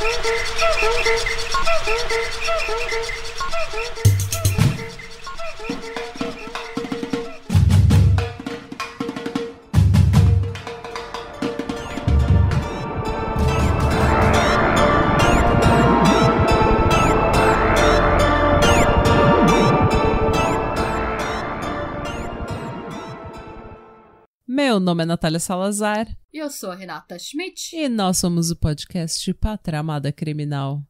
Thank you. Meu nome é Natália Salazar. E eu sou a Renata Schmidt. E nós somos o podcast Pátria Amada Criminal.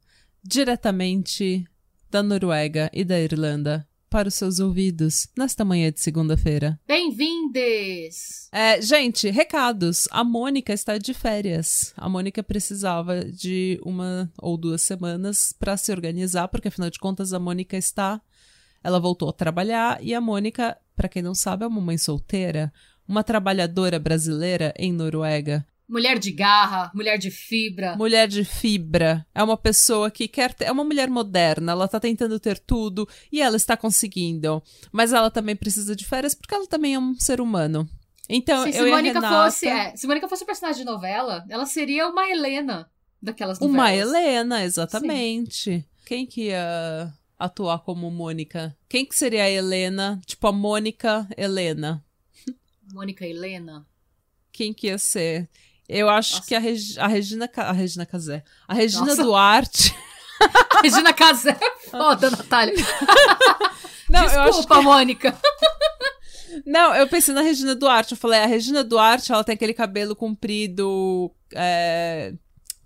Diretamente da Noruega e da Irlanda para os seus ouvidos nesta manhã de segunda-feira. Bem-vindes! É, gente, recados. A Mônica está de férias. A Mônica precisava de uma ou duas semanas para se organizar, porque afinal de contas a Mônica está. Ela voltou a trabalhar e a Mônica, para quem não sabe, é uma mãe solteira uma trabalhadora brasileira em Noruega. Mulher de garra, mulher de fibra. Mulher de fibra. É uma pessoa que quer ter. É uma mulher moderna, ela tá tentando ter tudo e ela está conseguindo. Mas ela também precisa de férias porque ela também é um ser humano. Então, se, eu se Mônica Renata... fosse, é, se Mônica fosse um personagem de novela, ela seria uma Helena daquelas novelas. Uma Helena, exatamente. Sim. Quem que ia atuar como Mônica? Quem que seria a Helena? Tipo a Mônica Helena. Mônica Helena. Quem que ia ser? Eu acho Nossa. que a, Reg a Regina a Regina Casé. A Regina Nossa. Duarte. a Regina Casé. Foda, Natália. Não, Desculpa, eu acho que... Mônica. Não, eu pensei na Regina Duarte. Eu falei, a Regina Duarte, ela tem aquele cabelo comprido. É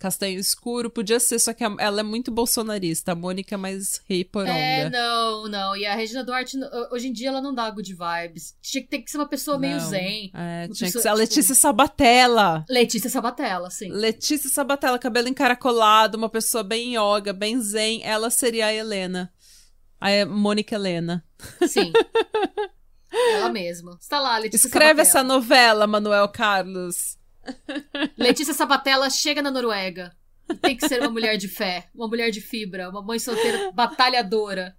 castanho escuro, podia ser, só que ela é muito bolsonarista. A Mônica é mais riporonga. É, não, não. E a Regina Duarte, hoje em dia, ela não dá good vibes. Tinha que ter que ser uma pessoa não. meio zen. É, tinha pessoa, que ser a tipo... Letícia Sabatella. Letícia Sabatella, sim. Letícia Sabatella, cabelo encaracolado, uma pessoa bem yoga, bem zen. Ela seria a Helena. A Mônica Helena. Sim. ela mesma. Está lá, Letícia Escreve Sabatella. essa novela, Manuel Carlos. Letícia Sabatella chega na Noruega. E tem que ser uma mulher de fé, uma mulher de fibra, uma mãe solteira batalhadora.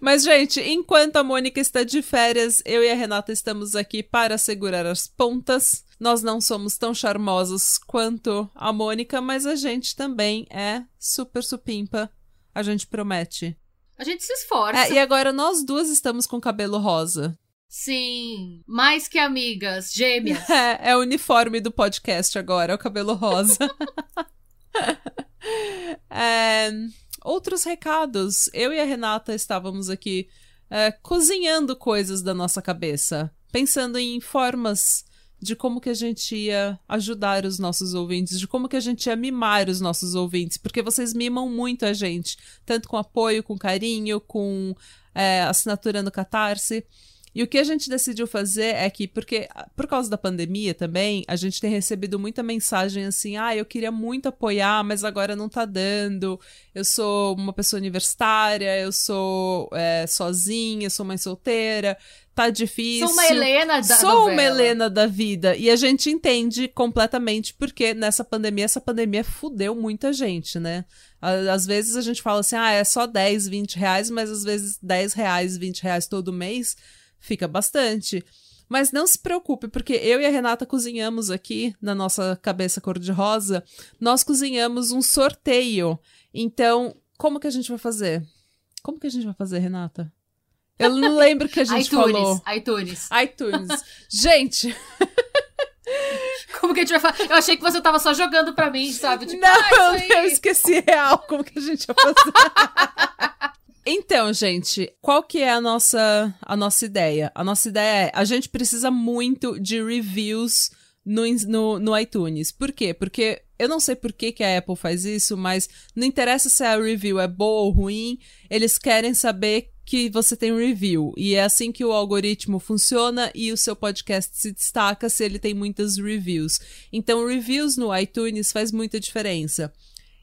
Mas, gente, enquanto a Mônica está de férias, eu e a Renata estamos aqui para segurar as pontas. Nós não somos tão charmosos quanto a Mônica, mas a gente também é super supimpa. A gente promete. A gente se esforça. É, e agora nós duas estamos com cabelo rosa. Sim, mais que amigas, gêmeas. É, é o uniforme do podcast agora, é o cabelo rosa. é, outros recados. Eu e a Renata estávamos aqui é, cozinhando coisas da nossa cabeça, pensando em formas de como que a gente ia ajudar os nossos ouvintes, de como que a gente ia mimar os nossos ouvintes, porque vocês mimam muito a gente, tanto com apoio, com carinho, com é, assinatura no Catarse. E o que a gente decidiu fazer é que, porque por causa da pandemia também, a gente tem recebido muita mensagem assim: ah, eu queria muito apoiar, mas agora não tá dando. Eu sou uma pessoa universitária, eu sou é, sozinha, sou mãe solteira, tá difícil. Sou uma Helena da Sou novela. uma Helena da vida. E a gente entende completamente porque nessa pandemia, essa pandemia fudeu muita gente, né? Às vezes a gente fala assim: ah, é só 10, 20 reais, mas às vezes 10 reais, 20 reais todo mês fica bastante. Mas não se preocupe, porque eu e a Renata cozinhamos aqui na nossa cabeça cor-de-rosa. Nós cozinhamos um sorteio. Então, como que a gente vai fazer? Como que a gente vai fazer, Renata? Eu não lembro que a gente iTunes, falou. iTunes. iTunes. gente, Como que a gente vai fazer? Eu achei que você tava só jogando pra mim, sabe? Tipo, não, ah, eu, eu esqueci real como que a gente vai fazer. Então, gente, qual que é a nossa, a nossa ideia? A nossa ideia é, a gente precisa muito de reviews no, no, no iTunes. Por quê? Porque eu não sei por que, que a Apple faz isso, mas não interessa se a review é boa ou ruim, eles querem saber que você tem review. E é assim que o algoritmo funciona e o seu podcast se destaca se ele tem muitas reviews. Então, reviews no iTunes faz muita diferença.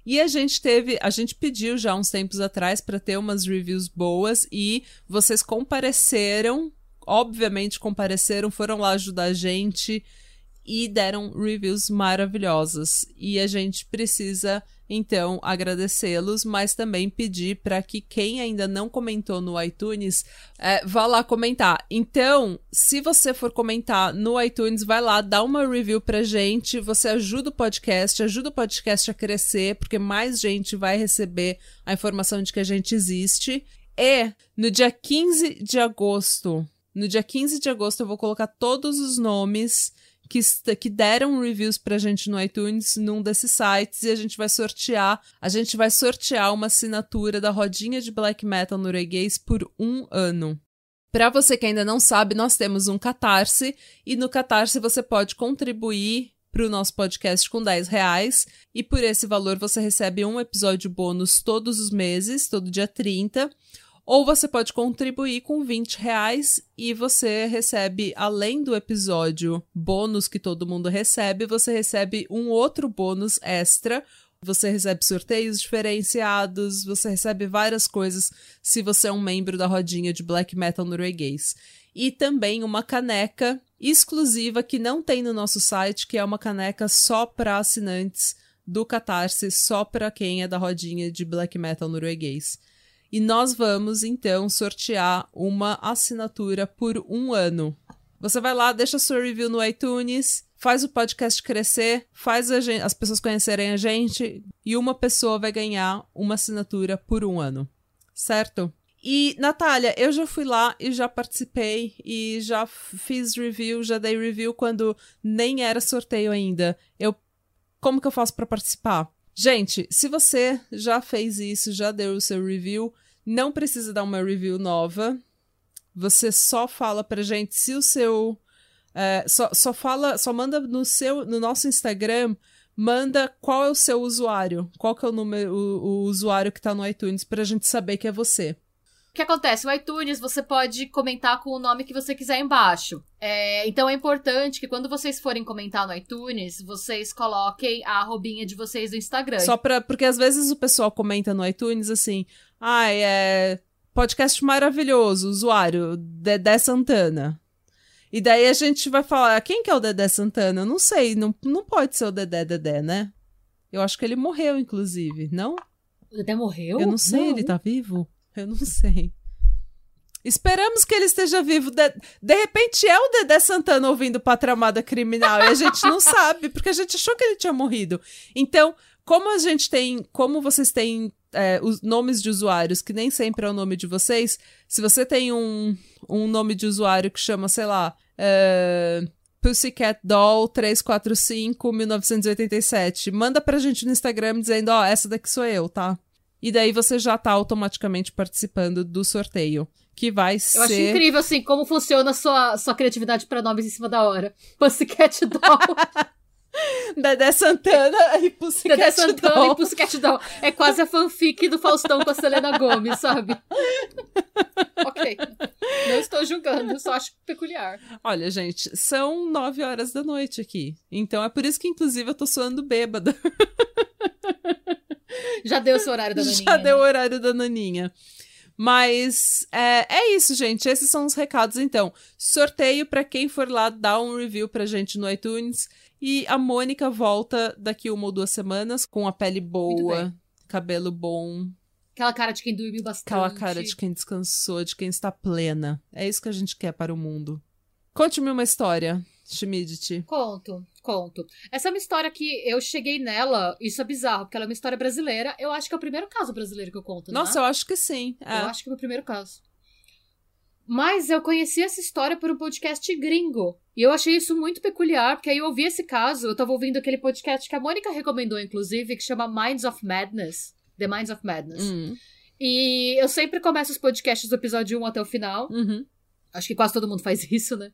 E a gente teve, a gente pediu já uns tempos atrás para ter umas reviews boas e vocês compareceram, obviamente compareceram, foram lá ajudar a gente e deram reviews maravilhosas. E a gente precisa então agradecê-los, mas também pedir para que quem ainda não comentou no iTunes é, vá lá comentar. Então, se você for comentar no iTunes, vai lá, dá uma review pra gente. Você ajuda o podcast, ajuda o podcast a crescer, porque mais gente vai receber a informação de que a gente existe. E no dia 15 de agosto, no dia 15 de agosto, eu vou colocar todos os nomes que, que deram reviews pra gente no iTunes num desses sites e a gente vai sortear. A gente vai sortear uma assinatura da rodinha de black metal norueguês por um ano. Para você que ainda não sabe, nós temos um Catarse e no Catarse você pode contribuir para o nosso podcast com 10 reais e por esse valor você recebe um episódio bônus todos os meses, todo dia 30 ou você pode contribuir com 20 reais e você recebe, além do episódio bônus que todo mundo recebe, você recebe um outro bônus extra. Você recebe sorteios diferenciados, você recebe várias coisas se você é um membro da rodinha de black metal norueguês. E também uma caneca exclusiva que não tem no nosso site, que é uma caneca só para assinantes do Catarse, só para quem é da rodinha de black metal norueguês. E nós vamos então sortear uma assinatura por um ano. Você vai lá, deixa sua review no iTunes, faz o podcast crescer, faz gente, as pessoas conhecerem a gente e uma pessoa vai ganhar uma assinatura por um ano. Certo? E, Natália, eu já fui lá e já participei e já fiz review, já dei review quando nem era sorteio ainda. Eu como que eu faço para participar? Gente, se você já fez isso, já deu o seu review, não precisa dar uma review nova. Você só fala pra gente se o seu. É, só, só fala, só manda no seu, no nosso Instagram, manda qual é o seu usuário, qual que é o número, o, o usuário que tá no iTunes pra gente saber que é você. O que acontece? O iTunes você pode comentar com o nome que você quiser embaixo. É, então é importante que quando vocês forem comentar no iTunes, vocês coloquem a arrobinha de vocês no Instagram. Só pra. Porque às vezes o pessoal comenta no iTunes assim. Ai, é. Podcast maravilhoso, usuário, Dedé Santana. E daí a gente vai falar, quem que é o Dedé Santana? Eu não sei, não, não pode ser o Dedé Dedé, né? Eu acho que ele morreu, inclusive, não? O Dedé morreu? Eu não sei, não. ele tá vivo? Eu não sei. Esperamos que ele esteja vivo. De, de repente é o Dedé Santana ouvindo Patramada Criminal e a gente não sabe, porque a gente achou que ele tinha morrido. Então, como a gente tem. Como vocês têm é, os nomes de usuários, que nem sempre é o nome de vocês, se você tem um, um nome de usuário que chama, sei lá. É, Pussycat Doll 345 1987. Manda pra gente no Instagram dizendo, ó, oh, essa daqui sou eu, tá? E daí você já tá automaticamente participando do sorteio. Que vai ser. Eu acho incrível, assim, como funciona a sua, sua criatividade para nomes em cima da hora. Pussycat Doll. Dedé Santana e Pussycat Dedé Santana Doll. e Pussycat Doll. É quase a fanfic do Faustão com a Selena Gomes, sabe? ok. Não estou julgando, só acho peculiar. Olha, gente, são nove horas da noite aqui. Então é por isso que, inclusive, eu tô suando bêbada. Já deu o horário da naninha. Já deu o horário da naninha. Mas é, é isso, gente. Esses são os recados, então. Sorteio para quem for lá dar um review pra gente no iTunes. E a Mônica volta daqui uma ou duas semanas com a pele boa, cabelo bom. Aquela cara de quem dormiu bastante. Aquela cara de quem descansou, de quem está plena. É isso que a gente quer para o mundo. Conte-me uma história, Schmidt. Conto, conto. Essa é uma história que eu cheguei nela, isso é bizarro, porque ela é uma história brasileira. Eu acho que é o primeiro caso brasileiro que eu conto, Nossa, né? eu acho que sim. É. Eu acho que é o primeiro caso. Mas eu conheci essa história por um podcast gringo. E eu achei isso muito peculiar, porque aí eu ouvi esse caso, eu tava ouvindo aquele podcast que a Mônica recomendou, inclusive, que chama Minds of Madness. The Minds of Madness. Uhum. E eu sempre começo os podcasts do episódio 1 até o final. Uhum. Acho que quase todo mundo faz isso, né?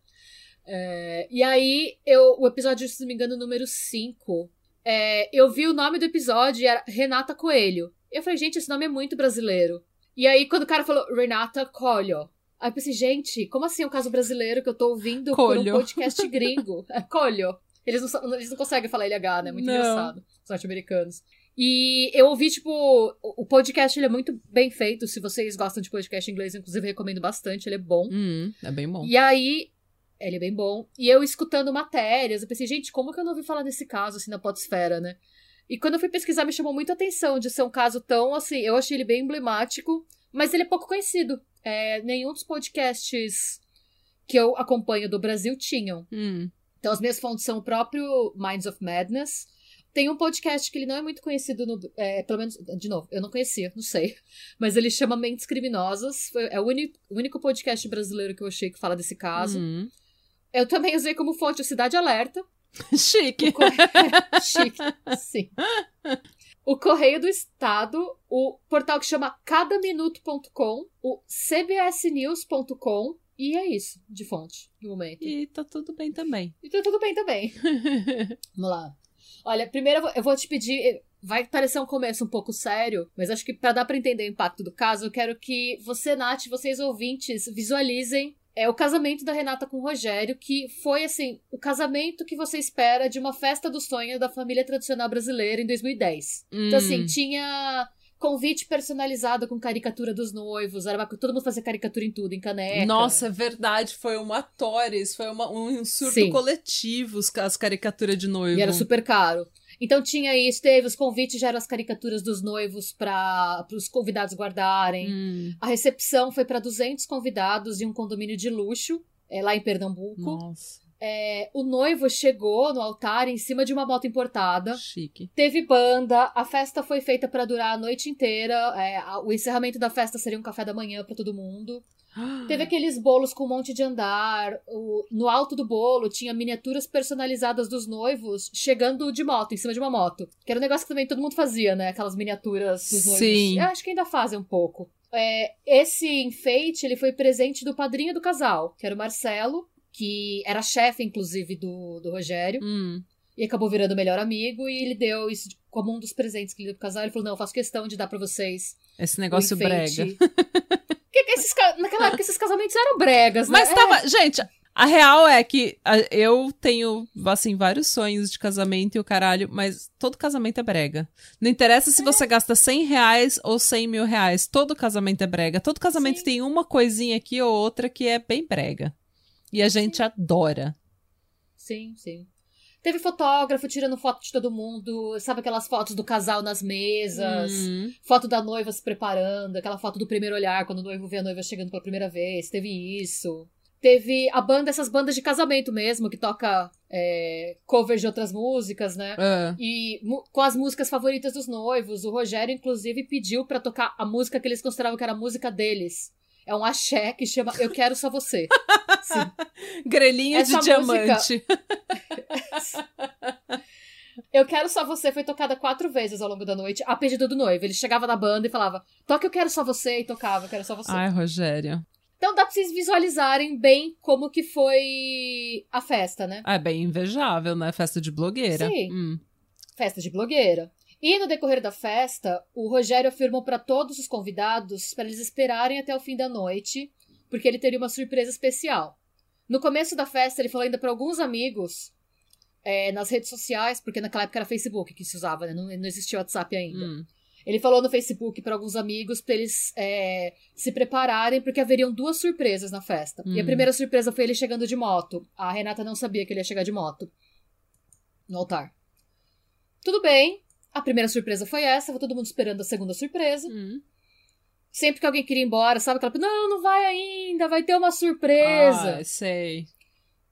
É, e aí, eu, o episódio, se não me engano, número 5, é, eu vi o nome do episódio e era Renata Coelho. Eu falei, gente, esse nome é muito brasileiro. E aí, quando o cara falou Renata Colho, Aí eu pensei, gente, como assim é um caso brasileiro que eu tô ouvindo Colho. por um podcast gringo? É, colho. Eles não, eles não conseguem falar LH, né? Muito não. engraçado. Os norte-americanos. E eu ouvi, tipo, o podcast ele é muito bem feito. Se vocês gostam de podcast em inglês, inclusive, recomendo bastante, ele é bom. Hum, é bem bom. E aí, Ele é bem bom. E eu escutando matérias, eu pensei, gente, como que eu não ouvi falar desse caso, assim, na Podesfera, né? E quando eu fui pesquisar, me chamou muito a atenção de ser um caso tão, assim, eu achei ele bem emblemático, mas ele é pouco conhecido. É, nenhum dos podcasts que eu acompanho do Brasil tinham. Hum. Então, as minhas fontes são o próprio Minds of Madness. Tem um podcast que ele não é muito conhecido no. É, pelo menos, de novo, eu não conhecia, não sei. Mas ele chama Mentes Criminosas. Foi, é o, uni, o único podcast brasileiro que eu achei que fala desse caso. Hum. Eu também usei como fonte o Cidade Alerta. Chique. Corre... Chique, sim. O Correio do Estado, o portal que chama cadaminuto.com, o cbsnews.com e é isso, de fonte, no momento. E tá tudo bem também. E tá tudo bem também. Vamos lá. Olha, primeiro eu vou, eu vou te pedir. Vai parecer um começo um pouco sério, mas acho que para dar para entender o impacto do caso, eu quero que você, Nath, vocês ouvintes, visualizem é o casamento da Renata com o Rogério, que foi assim, o casamento que você espera de uma festa do sonho da família tradicional brasileira em 2010. Hum. Então, assim, tinha convite personalizado com caricatura dos noivos, era todo mundo fazia caricatura em tudo, em caneca. Nossa, é verdade, foi uma Torres, foi uma, um surto Sim. coletivo as caricaturas de noivo. E era super caro. Então tinha isso, teve os convites, já eram as caricaturas dos noivos para os convidados guardarem. Hum, A recepção foi para 200 convidados em um condomínio de luxo, é, lá em Pernambuco. nossa, É, o noivo chegou no altar em cima de uma moto importada. chique. Teve banda, a festa foi feita para durar a noite inteira. é, a- o encerramento da festa seria um café da manhã para todo mundo. Teve aqueles bolos com um monte de andar. o- no alto do bolo tinha miniaturas personalizadas dos noivos chegando de moto, em cima de uma moto. Que era um negócio que também todo mundo fazia, né? Aquelas miniaturas dos noivos. Sim. Eu acho que ainda fazem um pouco. É, esse enfeite ele foi presente do padrinho do casal, que era o Marcelo, que era chefe, inclusive, do, do Rogério. Hum, E acabou virando o melhor amigo. E ele deu isso como um dos presentes que ele deu pro casal. Ele falou: Não, eu faço questão de dar pra vocês. esse negócio brega. enfeite." Que que esses Naquela época, esses casamentos eram bregas, né? Mas tava. Gente, a real é que eu tenho, assim, vários sonhos de casamento e o caralho, mas todo casamento é brega. Não interessa se você gasta 100 reais ou 100 mil reais, todo casamento é brega. Todo casamento Sim. tem uma coisinha aqui ou outra que é bem brega. E a gente adora. Sim, sim. Teve fotógrafo tirando foto de todo mundo. Sabe aquelas fotos do casal nas mesas? Hum, Foto da noiva se preparando. Aquela foto do primeiro olhar, quando o noivo vê a noiva chegando pela primeira vez. Teve isso. Teve a banda, essas bandas de casamento mesmo, que toca é, covers de outras músicas, né? ah, E com as músicas favoritas dos noivos. O Rogério, inclusive, pediu pra tocar a música que eles consideravam que era a música deles. É um axé que chama Eu Quero Só Você. Grelhinha Essa de diamante. Eu Quero Só Você foi tocada quatro vezes ao longo da noite, a pedido do noivo. Ele chegava na banda e falava, toca Eu Quero Só Você, e tocava Eu Quero Só Você. Ai, Rogério. Então dá pra vocês visualizarem bem como que foi a festa, né? Ah, é bem invejável, né? Festa de blogueira. Sim. Hum. Festa de blogueira. E no decorrer da festa, o Rogério afirmou para todos os convidados para eles esperarem até o fim da noite, porque ele teria uma surpresa especial. No começo da festa, ele falou ainda para alguns amigos é, nas redes sociais, porque naquela época era Facebook que se usava, né? não, não existia WhatsApp ainda. Hum. Ele falou no Facebook para alguns amigos para eles é, se prepararem, porque haveriam duas surpresas na festa. E a Hum. primeira surpresa foi ele chegando de moto. A Renata não sabia que ele ia chegar de moto no altar. Tudo bem. A primeira surpresa foi essa, todo mundo esperando a segunda surpresa. Hum. Sempre que alguém queria ir embora, sabe aquela. Não, não vai ainda, vai ter uma surpresa. Ai, sei.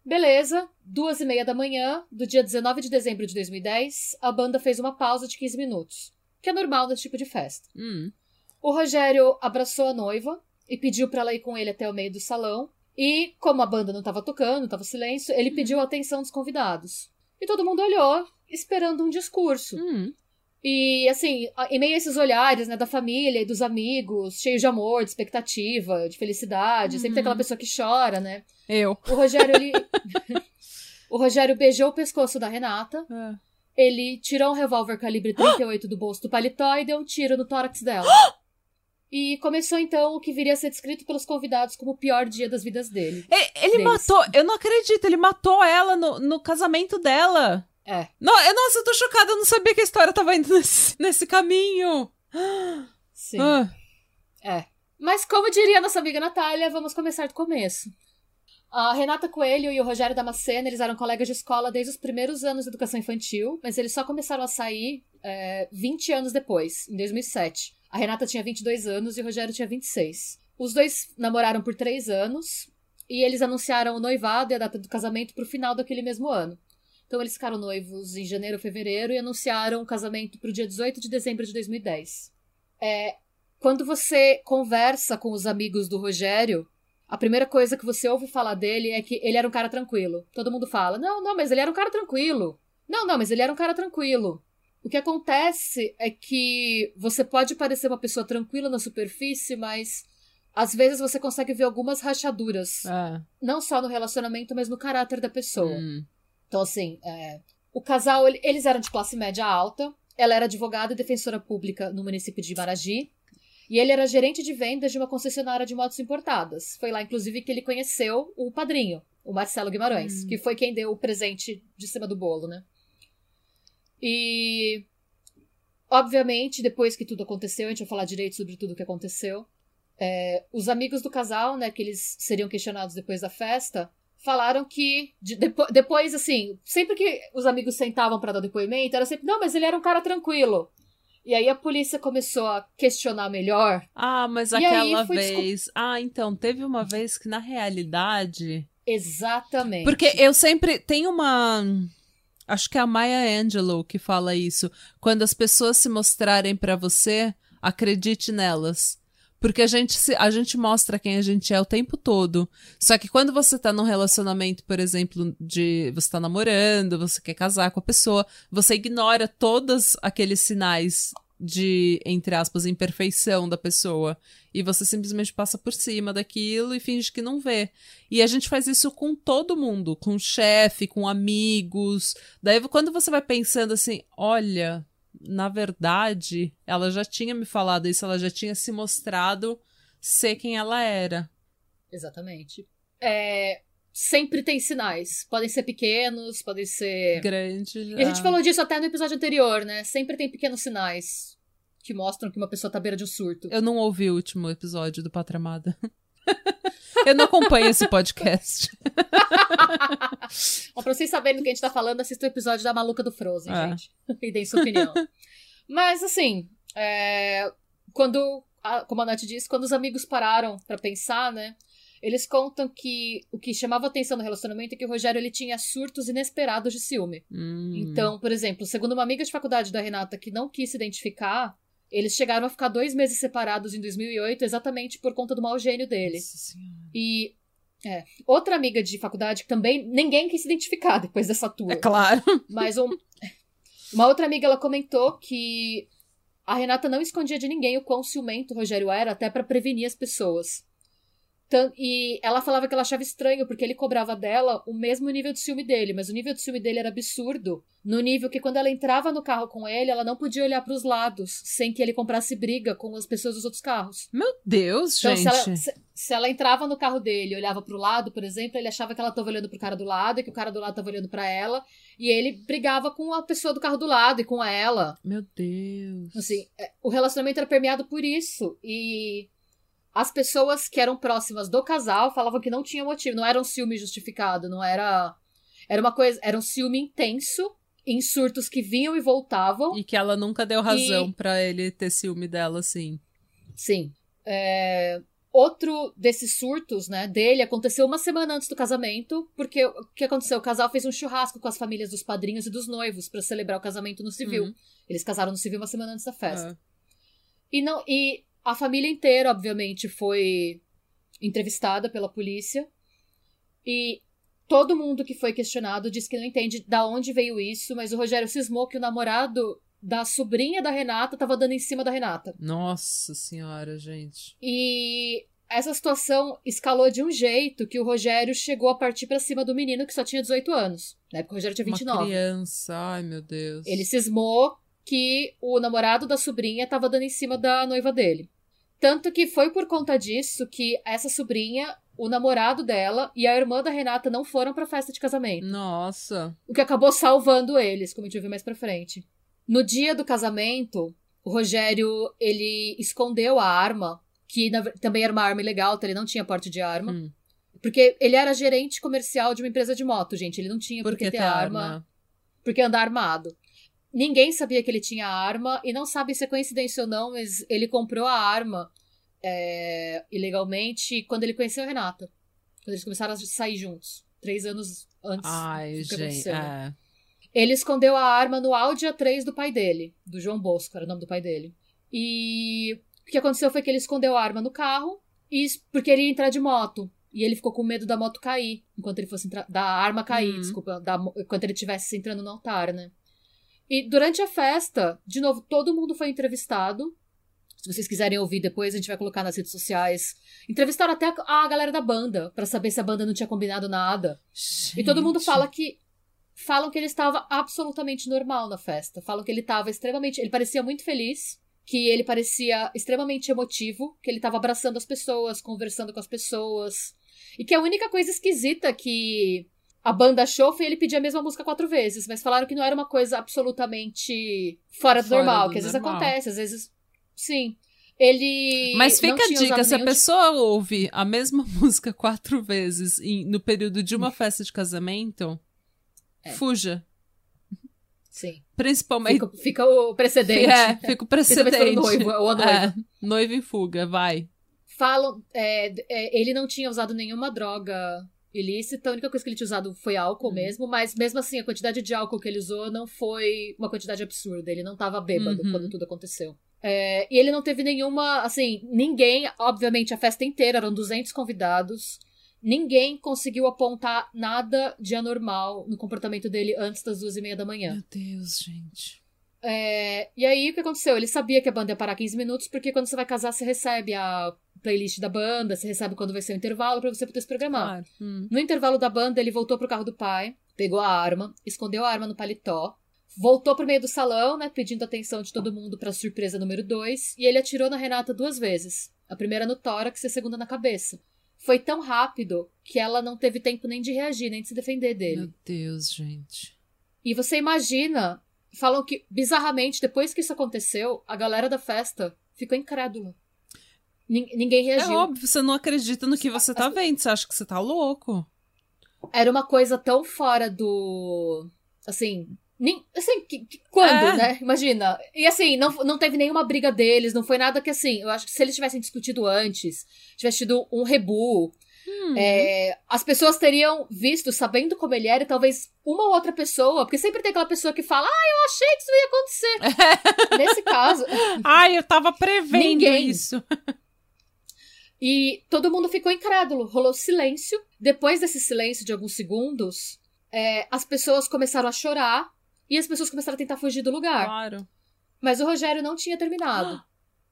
Beleza, duas e meia da manhã, do dia 19 de dezembro de 2010, a banda fez uma pausa de 15 minutos, que é normal nesse tipo de festa. Hum. O Rogério abraçou a noiva e pediu pra ela ir com ele até o meio do salão. E, como a banda não tava tocando, tava silêncio, ele pediu a atenção dos convidados. E todo mundo olhou, esperando um discurso. Hum. E, assim, em meio a esses olhares, né, da família e dos amigos, cheios de amor, de expectativa, de felicidade, sempre tem aquela pessoa que chora, né? Eu. O Rogério, ele... o Rogério beijou o pescoço da Renata, Ah. ele tirou um revólver calibre 38 do bolso do paletó e deu um tiro no tórax dela. E começou então o que viria a ser descrito pelos convidados como o pior dia das vidas dele. Ele Deles. matou, eu não acredito, ele matou ela no, no casamento dela. É. Não, eu, nossa, eu tô chocada, eu não sabia que a história tava indo nesse, nesse caminho. Sim. Ah, É. Mas como diria nossa amiga Natália, vamos começar do começo. A Renata Coelho e o Rogério Damasceno, eles eram colegas de escola desde os primeiros anos de educação infantil, mas eles só começaram a sair é, 20 anos depois, em 2007. A Renata tinha 22 anos e o Rogério tinha 26. Os dois namoraram por três anos e eles anunciaram o noivado e a data do casamento para o final daquele mesmo ano. Então eles ficaram noivos em janeiro fevereiro e anunciaram o casamento para o dia 18 de dezembro de 2010. É, quando você conversa com os amigos do Rogério, a primeira coisa que você ouve falar dele é que ele era um cara tranquilo. Todo mundo fala: não, não, mas ele era um cara tranquilo. Não, não, mas ele era um cara tranquilo. O que acontece é que você pode parecer uma pessoa tranquila na superfície, mas às vezes você consegue ver algumas rachaduras. É. Não só no relacionamento, mas no caráter da pessoa. Hum. Então, assim, é, o casal, ele- eles eram de classe média alta. Ela era advogada e defensora pública no município de Maragi. E ele era gerente de vendas de uma concessionária de motos importadas. Foi lá, inclusive, que ele conheceu o padrinho, o Marcelo Guimarães, Hum. que foi quem deu o presente de cima do bolo, né? E. Obviamente, depois que tudo aconteceu, a gente vai falar direito sobre tudo o que aconteceu. é, os amigos do casal, né, que eles seriam questionados depois da festa, falaram que de- depo- depois, assim, sempre que os amigos sentavam pra dar depoimento, era sempre, não, mas ele era um cara tranquilo. E aí a polícia começou a questionar melhor. Ah, mas aquela vez. Ah, então, teve uma vez que na realidade. Exatamente. Porque eu sempre. Tem uma. Acho que é a Maya Angelou que fala isso. Quando as pessoas se mostrarem pra você, acredite nelas. Porque a gente, se, a gente mostra quem a gente é o tempo todo. Só que quando você tá num relacionamento, por exemplo, de você tá namorando, você quer casar com a pessoa, você ignora todos aqueles sinais de, entre aspas, imperfeição da pessoa. E você simplesmente passa por cima daquilo e finge que não vê. E a gente faz isso com todo mundo, com chefe, com amigos. Daí quando você vai pensando assim, olha, na verdade, ela já tinha me falado isso, ela já tinha se mostrado ser quem ela era. Exatamente. É, sempre tem sinais. Podem ser pequenos, podem ser. Grande. E a gente ah, falou disso até no episódio anterior, né? Sempre tem pequenos sinais que mostram que uma pessoa tá à beira de um surto. Eu não ouvi o último episódio do Patramada. Eu não acompanho esse podcast. Ó, pra vocês saberem do que a gente tá falando, assista o episódio da Maluca do Frozen, É. gente. E deem sua opinião. Mas, assim, é, quando, a- como a Nath disse, quando os amigos pararam pra pensar, né? Eles contam que o que chamava atenção no relacionamento é que o Rogério ele tinha surtos inesperados de ciúme. Hum. Então, por exemplo, segundo uma amiga de faculdade da Renata que não quis se identificar, eles chegaram a ficar dois meses separados em 2008 exatamente por conta do mau gênio dele. Nossa Senhora. E é, outra amiga de faculdade que também ninguém quis se identificar depois dessa tour. É claro. Mas um- uma outra amiga ela comentou que a Renata não escondia de ninguém o quão ciumento o Rogério era, até pra prevenir as pessoas. E ela falava que ela achava estranho, porque ele cobrava dela o mesmo nível de ciúme dele, mas o nível de ciúme dele era absurdo. No nível que quando ela entrava no carro com ele, ela não podia olhar pros lados, sem que ele comprasse briga com as pessoas dos outros carros. Meu Deus, Então, gente. se ela, se, se ela entrava no carro dele e olhava pro lado, por exemplo, ele achava que ela tava olhando pro cara do lado e que o cara do lado tava olhando pra ela. E ele brigava com a pessoa do carro do lado e com ela. Meu Deus. Assim, é, o relacionamento era permeado por isso. E as pessoas que eram próximas do casal falavam que não tinha motivo, não era um ciúme justificado, não era. Era uma coisa. Era um ciúme intenso, em surtos que vinham e voltavam. E que ela nunca deu razão pra ele ter ciúme dela, assim. Sim. É, Outro desses surtos, né, dele aconteceu uma semana antes do casamento, porque o que aconteceu? O casal fez um churrasco com as famílias dos padrinhos e dos noivos pra celebrar o casamento no civil. Uhum. Eles casaram no civil uma semana antes da festa. Ah. E não e a família inteira, obviamente, foi entrevistada pela polícia. E todo mundo que foi questionado disse que não entende da onde veio isso, mas o Rogério cismou que o namorado da sobrinha da Renata tava dando em cima da Renata. Nossa senhora, gente. E essa situação escalou de um jeito que o Rogério chegou a partir pra cima do menino que só tinha 18 anos. Na época o Rogério tinha 29. Uma criança, ai meu Deus. Ele cismou que o namorado da sobrinha estava dando em cima da noiva dele. Tanto que foi por conta disso que essa sobrinha, o namorado dela e a irmã da Renata não foram pra festa de casamento. Nossa. O que acabou salvando eles, como a gente vai ver mais pra frente. No dia do casamento, o Rogério, ele escondeu a arma, que na também era uma arma ilegal, então ele não tinha porte de arma. Hum. Porque ele era gerente comercial de uma empresa de moto, gente. Ele não tinha por, que ter arma, arma. Porque andar armado. Ninguém sabia que ele tinha arma. E não sabe se é coincidência ou não, mas ele comprou a arma é, ilegalmente quando ele conheceu a Renata. Quando eles começaram a sair juntos. Três anos antes Ai, do que gente, é. Ele escondeu a arma no Audi A3 do pai dele, do João Bosco, era o nome do pai dele. E o que aconteceu foi que ele escondeu a arma no carro, e porque ele ia entrar de moto. E ele ficou com medo da moto cair, enquanto ele fosse entrar. Da arma cair, uhum. desculpa. Da, enquanto ele estivesse entrando no altar, né? E durante a festa, de novo, todo mundo foi entrevistado. Se vocês quiserem ouvir depois, a gente vai colocar nas redes sociais. Entrevistaram até a galera da banda, para saber se a banda não tinha combinado nada. Gente. E todo mundo fala que. Falam que ele estava absolutamente normal na festa. Falam que ele estava extremamente. Ele parecia muito feliz. Que ele parecia extremamente emotivo. Que ele estava abraçando as pessoas, conversando com as pessoas. E que a única coisa esquisita que a banda achou foi ele pedir a mesma música quatro vezes. Mas falaram que não era uma coisa absolutamente fora do fora normal. Do que às normal. vezes acontece, às vezes Sim. Ele. Mas fica a dica: se a pessoa tipo... ouve a mesma música quatro vezes em, no período de uma festa de casamento, é. fuja. Sim. Principalmente. Fica, fica o precedente. É, fica o precedente. noivo, ou a noiva. É, noivo em fuga, vai. Falam. É, é, ele não tinha usado nenhuma droga ilícita, a única coisa que ele tinha usado foi álcool uhum. mesmo, mas mesmo assim, a quantidade de álcool que ele usou não foi uma quantidade absurda. Ele não estava bêbado uhum. quando tudo aconteceu. É, e ele não teve nenhuma, assim, ninguém, obviamente a festa inteira, eram 200 convidados, ninguém conseguiu apontar nada de anormal no comportamento dele antes das duas e meia da manhã. Meu Deus, gente. É, e aí o que aconteceu? Ele sabia que a banda ia parar 15 minutos, porque quando você vai casar, você recebe a playlist da banda, você recebe quando vai ser o intervalo para você poder se programar. Claro. Hum. No intervalo da banda, ele voltou pro carro do pai, pegou a arma, escondeu a arma no paletó, voltou pro meio do salão, né, pedindo atenção de todo mundo pra surpresa número 2, e ele atirou na Renata duas vezes. A primeira no tórax e a segunda na cabeça. Foi tão rápido que ela não teve tempo nem de reagir, nem de se defender dele. Meu Deus, gente. E você imagina, falam que bizarramente depois que isso aconteceu, a galera da festa ficou incrédula. Ninguém reagiu. É óbvio, você não acredita no que você tá vendo, você acha que você tá louco. Era uma coisa tão fora do. Assim, nem, assim, que, que, quando, é. né? Imagina. E assim, não, não teve nenhuma briga deles, não foi nada que assim. Eu acho que se eles tivessem discutido antes, tivesse tido um rebu, hum. é, as pessoas teriam visto, sabendo como ele era, e talvez uma ou outra pessoa, porque sempre tem aquela pessoa que fala, ah, eu achei que isso ia acontecer. Nesse caso. Ai, eu tava prevendo ninguém. isso. E todo mundo ficou incrédulo, rolou silêncio. Depois desse silêncio de alguns segundos, é, as pessoas começaram a chorar e as pessoas começaram a tentar fugir do lugar. Claro. Mas o Rogério não tinha terminado.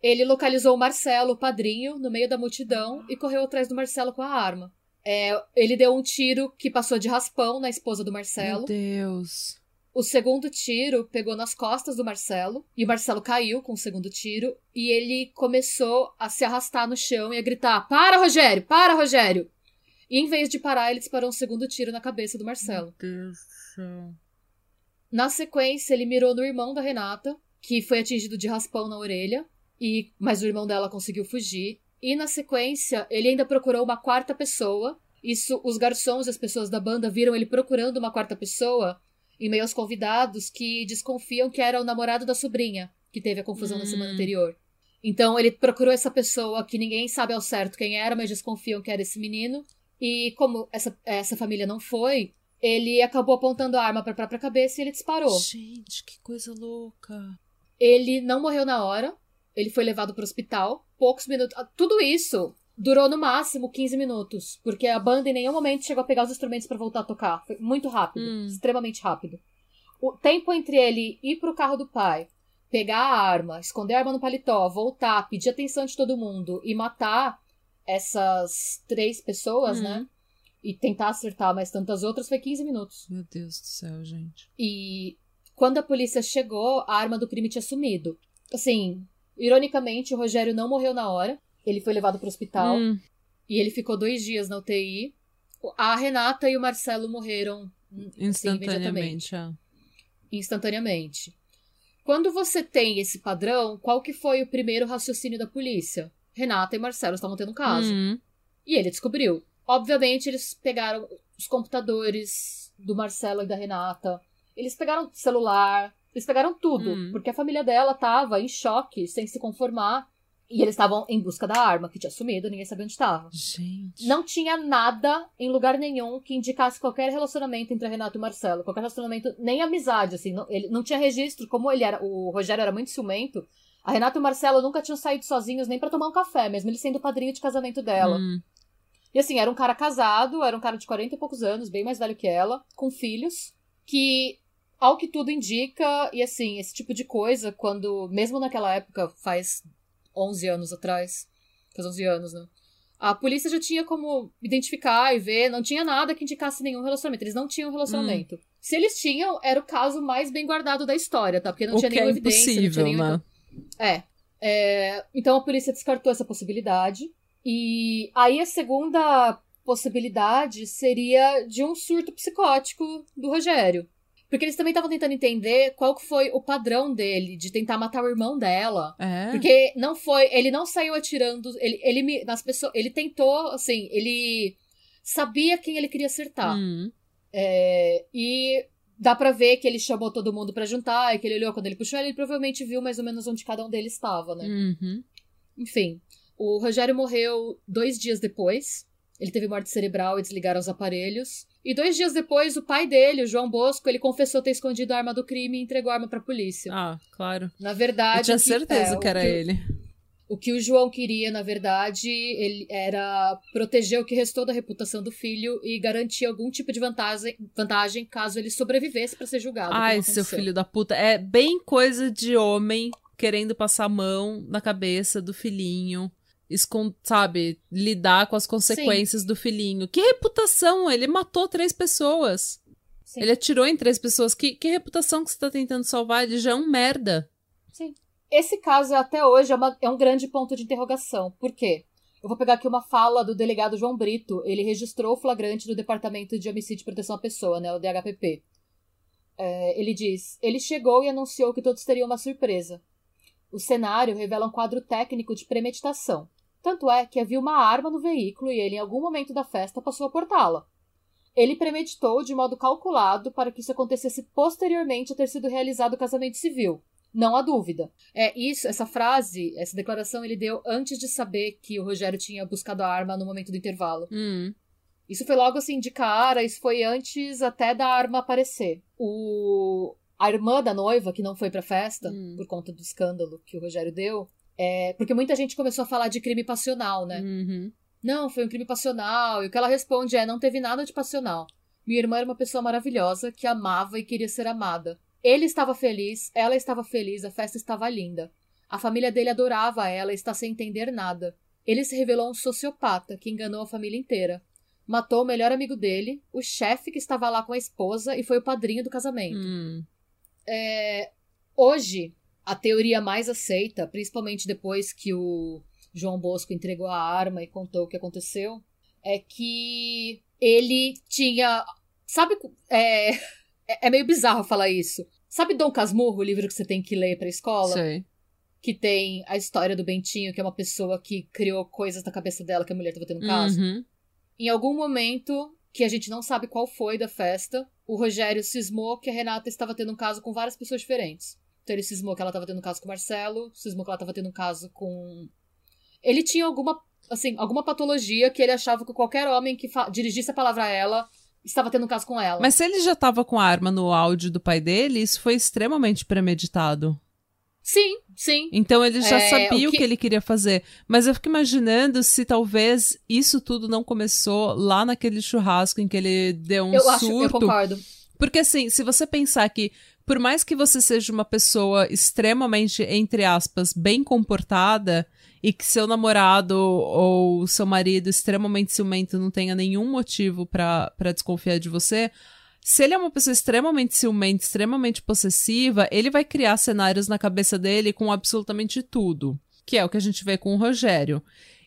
Ele localizou o Marcelo, o padrinho, no meio da multidão e correu atrás do Marcelo com a arma. É, ele deu um tiro que passou de raspão na esposa do Marcelo. Meu Deus. O segundo tiro pegou nas costas do Marcelo e o Marcelo caiu com o segundo tiro e ele começou a se arrastar no chão e a gritar: Para, Rogério! Para, Rogério! E em vez de parar, ele disparou um segundo tiro na cabeça do Marcelo. Meu Deus do céu. Na sequência, ele mirou no irmão da Renata, que foi atingido de raspão na orelha, e mas o irmão dela conseguiu fugir. E na sequência, ele ainda procurou uma quarta pessoa. Isso, os garçons e as pessoas da banda viram ele procurando uma quarta pessoa em meio aos convidados que desconfiam que era o namorado da sobrinha, que teve a confusão hum. na semana hum. anterior. Então ele procurou essa pessoa que ninguém sabe ao certo quem era, mas desconfiam que era esse menino. E como essa, essa família não foi, ele acabou apontando a arma para a própria cabeça e ele disparou. Gente, que coisa louca. Ele não morreu na hora. Ele foi levado para o hospital. Poucos minutos. Ah, tudo isso durou no máximo 15 minutos, porque a banda em nenhum momento chegou a pegar os instrumentos para voltar a tocar. Foi muito rápido, hum. extremamente rápido. O tempo entre ele ir pro carro do pai, pegar a arma, esconder a arma no paletó, voltar, pedir atenção de todo mundo e matar essas três pessoas, né? Hum e tentar acertar mais tantas outras foi 15 minutos. Meu Deus do céu, gente. E quando a polícia chegou, a arma do crime tinha sumido. Assim, ironicamente, o Rogério não morreu na hora. Ele foi levado para o hospital. Hum. E ele ficou dois dias na UTI. A Renata e o Marcelo morreram instantaneamente. Assim, Instantaneamente. Quando você tem esse padrão, qual que foi o primeiro raciocínio da polícia? Renata e Marcelo estavam tendo um caso. Hum. E ele descobriu. obviamente, eles pegaram os computadores do Marcelo e da Renata. Eles pegaram celular, eles pegaram tudo, Hum. porque a família dela tava em choque, sem se conformar. E eles estavam em busca da arma, que tinha sumido, ninguém sabia onde estava. Gente. Não tinha nada em lugar nenhum que indicasse qualquer relacionamento entre a Renata e Marcelo. Qualquer relacionamento, nem amizade, assim. Não, ele não tinha registro, como ele era. O Rogério era muito ciumento. A Renata e o Marcelo nunca tinham saído sozinhos nem pra tomar um café, mesmo ele sendo o padrinho de casamento dela. Hum. E assim, era um cara casado, era um cara de 40 e poucos anos, bem mais velho que ela, com filhos, que, ao que tudo indica, e assim, esse tipo de coisa, quando, mesmo naquela época, faz 11 anos atrás, faz 11 anos, né? A polícia já tinha como identificar e ver, não tinha nada que indicasse nenhum relacionamento. Eles não tinham relacionamento. Se eles tinham, era o caso mais bem guardado da história, tá? Porque não o tinha é nenhuma evidência, não tinha impossível, nenhuma né? é. É, Então a polícia descartou essa possibilidade. E aí a segunda possibilidade seria de um surto psicótico do Rogério. Porque eles também estavam tentando entender qual que foi o padrão dele de tentar matar o irmão dela. É. Porque não foi. Ele não saiu atirando. Ele, ele nas pessoas. Ele tentou, assim, ele sabia quem ele queria acertar. Hum. É, e dá pra ver que ele chamou todo mundo pra juntar, e que ele olhou quando ele puxou, ele provavelmente viu mais ou menos onde cada um deles estava, né? Uhum. Enfim, o Rogério morreu dois dias depois. Ele teve morte cerebral e desligaram os aparelhos. E dois dias depois, o pai dele, o João Bosco, ele confessou ter escondido a arma do crime e entregou a arma pra polícia. Ah, claro. Na verdade. Eu tinha que- certeza é, que era o- ele. O que o João queria, na verdade, ele era proteger o que restou da reputação do filho e garantir algum tipo de vantagem, vantagem caso ele sobrevivesse pra ser julgado. Ai, seu filho da puta. É bem coisa de homem querendo passar a mão na cabeça do filhinho. Sabe, lidar com as consequências do filhinho. Que reputação! Ele matou três pessoas. Sim. Ele atirou em três pessoas. Que, que reputação que você tá tentando salvar? Ele já é um merda. Sim. Esse caso até hoje é, uma- é um grande ponto de interrogação. Por quê? Eu vou pegar aqui uma fala do delegado João Brito. Ele registrou o flagrante do Departamento de Homicídio e Proteção à Pessoa, né, o DHPP. É, ele diz: Ele chegou e anunciou que todos teriam uma surpresa. O cenário revela um quadro técnico de premeditação. Tanto é que havia uma arma no veículo e ele, em algum momento da festa, passou a portá-la. Ele premeditou de modo calculado para que isso acontecesse posteriormente a ter sido realizado o casamento civil. Não há dúvida. É isso, essa frase, essa declaração ele deu antes de saber que o Rogério tinha buscado a arma no momento do intervalo. Hum. Isso foi logo assim de cara, isso foi antes até da arma aparecer. O a irmã da noiva que não foi pra festa Hum. por conta do escândalo que o Rogério deu, é porque muita gente começou a falar de crime passional, né? Uhum. Não, foi um crime passional. E o que ela responde é: não teve nada de passional. Minha irmã era uma pessoa maravilhosa que amava e queria ser amada. Ele estava feliz, ela estava feliz, a festa estava linda. A família dele adorava ela e está sem entender nada. Ele se revelou um sociopata que enganou a família inteira. Matou o melhor amigo dele, o chefe que estava lá com a esposa e foi o padrinho do casamento. Hum. É, hoje, a teoria mais aceita, principalmente depois que o João Bosco entregou a arma e contou o que aconteceu, é que ele tinha. Sabe. É, é meio bizarro falar isso. Sabe Dom Casmurro, o livro que você tem que ler pra escola? Sei. Que tem a história do Bentinho, que é uma pessoa que criou coisas na cabeça dela que a mulher tava tendo um caso. Uhum. Em algum momento, que a gente não sabe qual foi da festa, o Rogério cismou que a Renata estava tendo um caso com várias pessoas diferentes. Então ele cismou que ela estava tendo um caso com o Marcelo, cismou que ela estava tendo um caso com. Ele tinha alguma, assim, alguma patologia que ele achava que qualquer homem que dirigisse a palavra a ela estava tendo um caso com ela. Mas se ele já tava com a arma no áudio do pai dele, isso foi extremamente premeditado. Sim, sim. Então ele já É, sabia o que... que- ele queria fazer. Mas eu fico imaginando se talvez isso tudo não começou lá naquele churrasco em que ele deu um eu acho, eu surto. concordo. Porque assim, se você pensar que, por mais que você seja uma pessoa extremamente, entre aspas, bem comportada, e que seu namorado ou seu marido extremamente ciumento não tenha nenhum motivo pra desconfiar de você, se ele é uma pessoa extremamente ciumenta, extremamente possessiva, ele vai criar cenários na cabeça dele com absolutamente tudo. Que é o que a gente vê com o Rogério.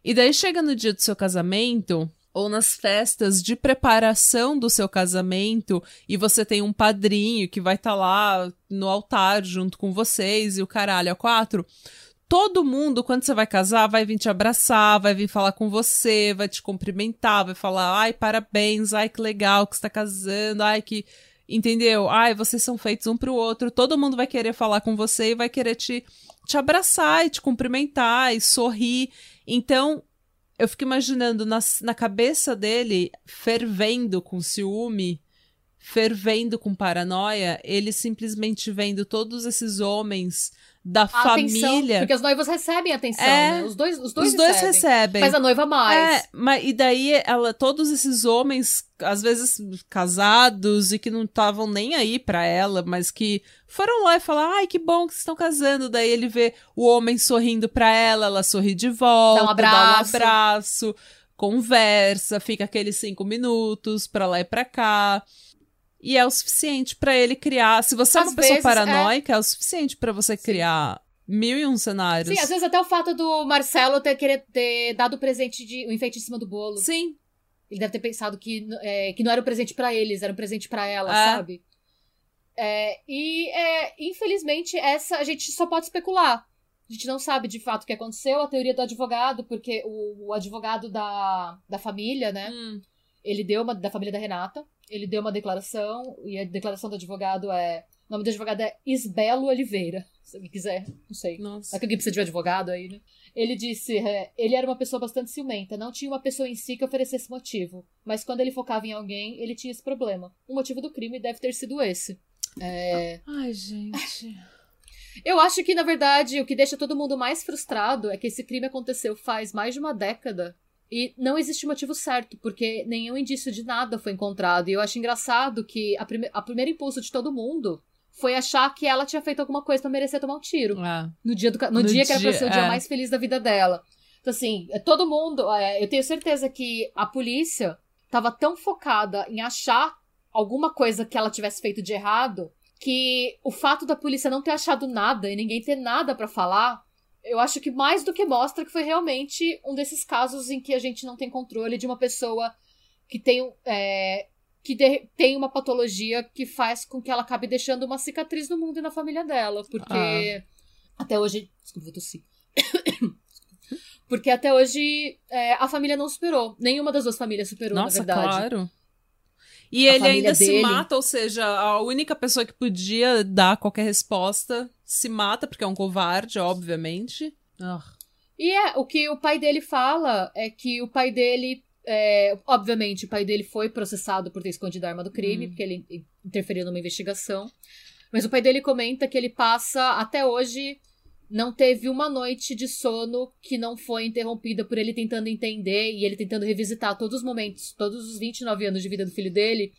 E daí chega no dia do seu casamento, ou nas festas de preparação do seu casamento, e você tem um padrinho que vai estar lá no altar junto com vocês e o caralho a quatro. todo mundo, quando você vai casar, vai vir te abraçar, vai vir falar com você, vai te cumprimentar, vai falar, ai, parabéns, ai, que legal que você tá casando, ai, que. Entendeu? Ai, vocês são feitos um pro outro. Todo mundo vai querer falar com você e vai querer te, te abraçar e te cumprimentar e sorrir. Então, eu fico imaginando na, na cabeça dele, fervendo com ciúme, fervendo com paranoia, ele simplesmente vendo todos esses homens da família. Porque os noivos recebem atenção, é, né? Os dois, os dois, os dois recebem. recebem. Mas a noiva mais. É, mas, e daí ela, todos esses homens, às vezes casados e que não estavam nem aí para ela, mas que foram lá e falaram: ai, que bom que vocês estão casando. Daí ele vê o homem sorrindo para ela, ela sorri de volta, dá um abraço. Dá um abraço conversa, fica aqueles cinco minutos pra lá e pra cá. E é o suficiente para ele criar. Se você é uma pessoa paranoica, é... é, o suficiente para você Sim. criar mil e um cenários. Sim, às vezes até o fato do Marcelo ter, querer, ter dado o presente de o enfeite em cima do bolo. Sim. Ele deve ter pensado que, é, que não era um presente para eles, era um presente para ela, é. sabe? É, e é, infelizmente essa a gente só pode especular. A gente não sabe de fato o que aconteceu, a teoria do advogado, porque o, o advogado da, da família, né? Hum. Ele deu uma. Da família da Renata ele deu uma declaração, e a declaração do advogado é. O nome do advogado é Isbelo Oliveira. Se alguém quiser, não sei. Nossa. É que alguém precisa de um advogado aí, né? Ele disse: é, ele era uma pessoa bastante ciumenta, não tinha uma pessoa em si que oferecesse motivo. Mas quando ele focava em alguém, ele tinha esse problema. O motivo do crime deve ter sido esse. É... Ai, gente. Eu acho que, na verdade, o que deixa todo mundo mais frustrado é que esse crime aconteceu faz mais de uma década e não existe motivo certo, porque nenhum indício de nada foi encontrado. E eu acho engraçado que a, prime a primeiro impulso de todo mundo foi achar que ela tinha feito alguma coisa pra merecer tomar um tiro. É. No dia, do, no, no dia que era pra ser o dia é. mais feliz da vida dela. Então, assim, é todo mundo. É, eu tenho certeza que a polícia tava tão focada em achar alguma coisa que ela tivesse feito de errado que o fato da polícia não ter achado nada e ninguém ter nada para falar eu acho que mais do que mostra que foi realmente um desses casos em que a gente não tem controle de uma pessoa que tem, é, que de, tem uma patologia que faz com que ela acabe deixando uma cicatriz no mundo e na família dela. Porque ah. até hoje. Desculpa, vou tossir. porque até hoje é, a família não superou. Nenhuma das duas famílias superou, Nossa, na verdade. Claro. E ele ainda dele... se mata, ou seja, a única pessoa que podia dar qualquer resposta se mata, porque é um covarde, obviamente. E é, o que o pai dele fala é que o pai dele. É, obviamente, o pai dele foi processado por ter escondido a arma do crime, hum. porque ele interferiu numa investigação. Mas o pai dele comenta que ele passa até hoje não teve uma noite de sono que não foi interrompida por ele tentando entender e ele tentando revisitar todos os momentos, todos os 29 anos de vida do filho dele,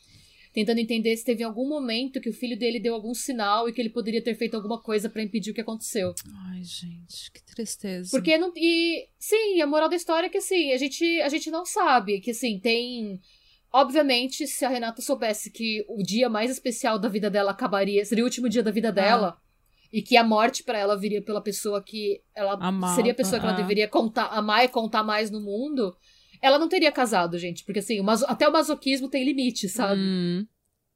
tentando entender se teve algum momento que o filho dele deu algum sinal e que ele poderia ter feito alguma coisa para impedir o que aconteceu. Ai, gente, que tristeza. Porque não e sim, a moral da história é que assim, a gente a gente não sabe que assim, tem Obviamente, se a Renata soubesse que o dia mais especial da vida dela acabaria, seria o último dia da vida dela, ah e que a morte para ela viria pela pessoa que ela Amava, seria a pessoa que ela é. deveria contar, amar e contar mais no mundo, ela não teria casado, gente. Porque assim, o até o masoquismo tem limite, sabe? Hum.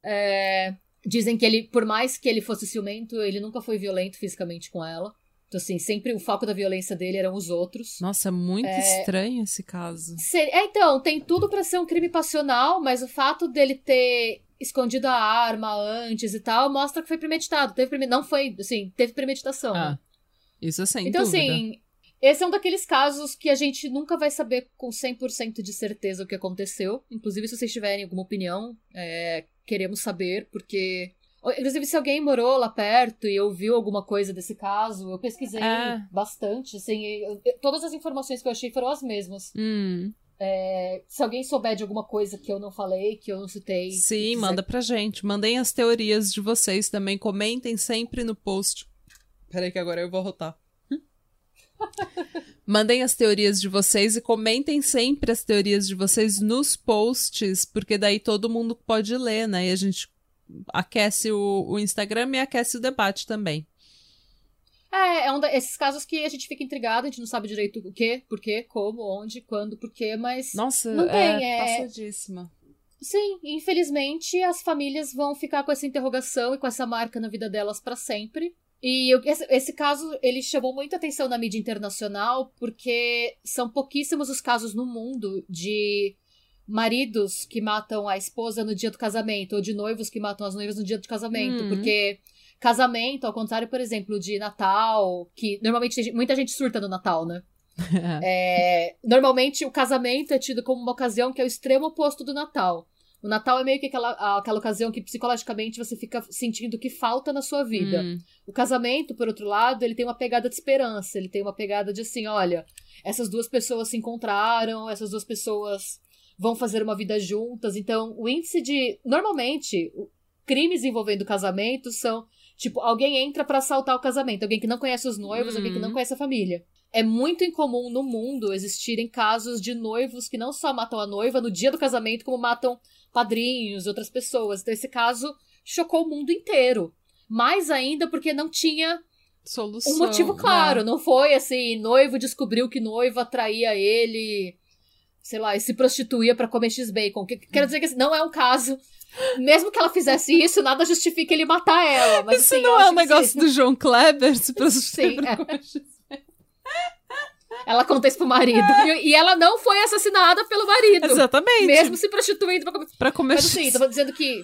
É, dizem que ele, por mais que ele fosse ciumento, ele nunca foi violento fisicamente com ela. Então, assim, sempre o foco da violência dele eram os outros. Nossa, muito é... estranho esse caso. É, então, tem tudo para ser um crime passional, mas o fato dele ter escondido a arma antes e tal, mostra que foi premeditado. Teve premeditação. Não foi, assim, teve premeditação. Ah, isso sem Então, dúvida. assim, esse é um daqueles casos que a gente nunca vai saber com 100% de certeza o que aconteceu. Inclusive, se vocês tiverem alguma opinião, é, queremos saber, porque. Inclusive, se alguém morou lá perto e ouviu alguma coisa desse caso, eu pesquisei é. bastante, assim, eu, todas as informações que eu achei foram as mesmas. Hum. É, se alguém souber de alguma coisa que eu não falei, que eu não citei. Sim, quiser... manda pra gente. Mandem as teorias de vocês também. Comentem sempre no post. Peraí, que agora eu vou rotar. Mandem as teorias de vocês e comentem sempre as teorias de vocês nos posts, porque daí todo mundo pode ler, né? E a gente aquece o, o Instagram e aquece o debate também. É, é um desses casos que a gente fica intrigado, a gente não sabe direito o que, por quê, como, onde, quando, por quê, mas. Nossa, não tem, é, é passadíssima. Sim, infelizmente as famílias vão ficar com essa interrogação e com essa marca na vida delas para sempre. E eu, esse, esse, caso, ele chamou muita atenção na mídia internacional, porque são pouquíssimos os casos no mundo de maridos que matam a esposa no dia do casamento, ou de noivos que matam as noivas no dia do casamento, hum. porque casamento, ao contrário, por exemplo, de Natal, que normalmente muita gente surta no Natal, né? é, normalmente o casamento é tido como uma ocasião que é o extremo oposto do Natal. O Natal é meio que aquela, aquela ocasião que psicologicamente você fica sentindo que falta na sua vida. Hum. O casamento, por outro lado, ele tem uma pegada de esperança, ele tem uma pegada de assim, olha, essas duas pessoas se encontraram, essas duas pessoas vão fazer uma vida juntas. Então, o índice de. Normalmente, crimes envolvendo casamento são. Tipo, alguém entra para assaltar o casamento, alguém que não conhece os noivos, alguém que não uhum. conhece a família. É muito incomum no mundo existirem casos de noivos que não só matam a noiva no dia do casamento, como matam padrinhos, outras pessoas. Então, esse caso chocou o mundo inteiro. Mais ainda porque não tinha Solução, um motivo claro. Né? Não foi assim, noivo descobriu que noiva traía ele sei lá, e se prostituía para comer X-Bacon. Que, quero dizer que assim, não é um caso. Mesmo que ela fizesse isso, nada justifica ele matar ela. Mas, isso assim, não é um negócio do João Kleber se prostituir pra é. comer Ela conta isso pro marido. É. E, ela não foi assassinada pelo marido. Exatamente. Mesmo se prostituindo pra comer. Pra comer Mas assim, tô dizendo que.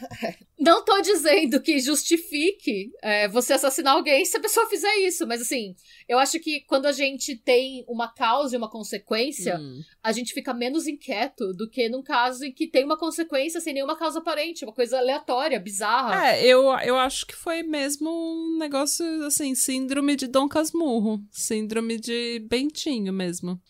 Não tô dizendo que justifique é, você assassinar alguém se a pessoa fizer isso, mas assim, eu acho que quando a gente tem uma causa e uma consequência, hum. a gente fica menos inquieto do que num caso em que tem uma consequência sem nenhuma causa aparente, uma coisa aleatória, bizarra. É, eu, eu acho que foi mesmo um negócio, assim, síndrome de Dom Casmurro, síndrome de Bentinho mesmo.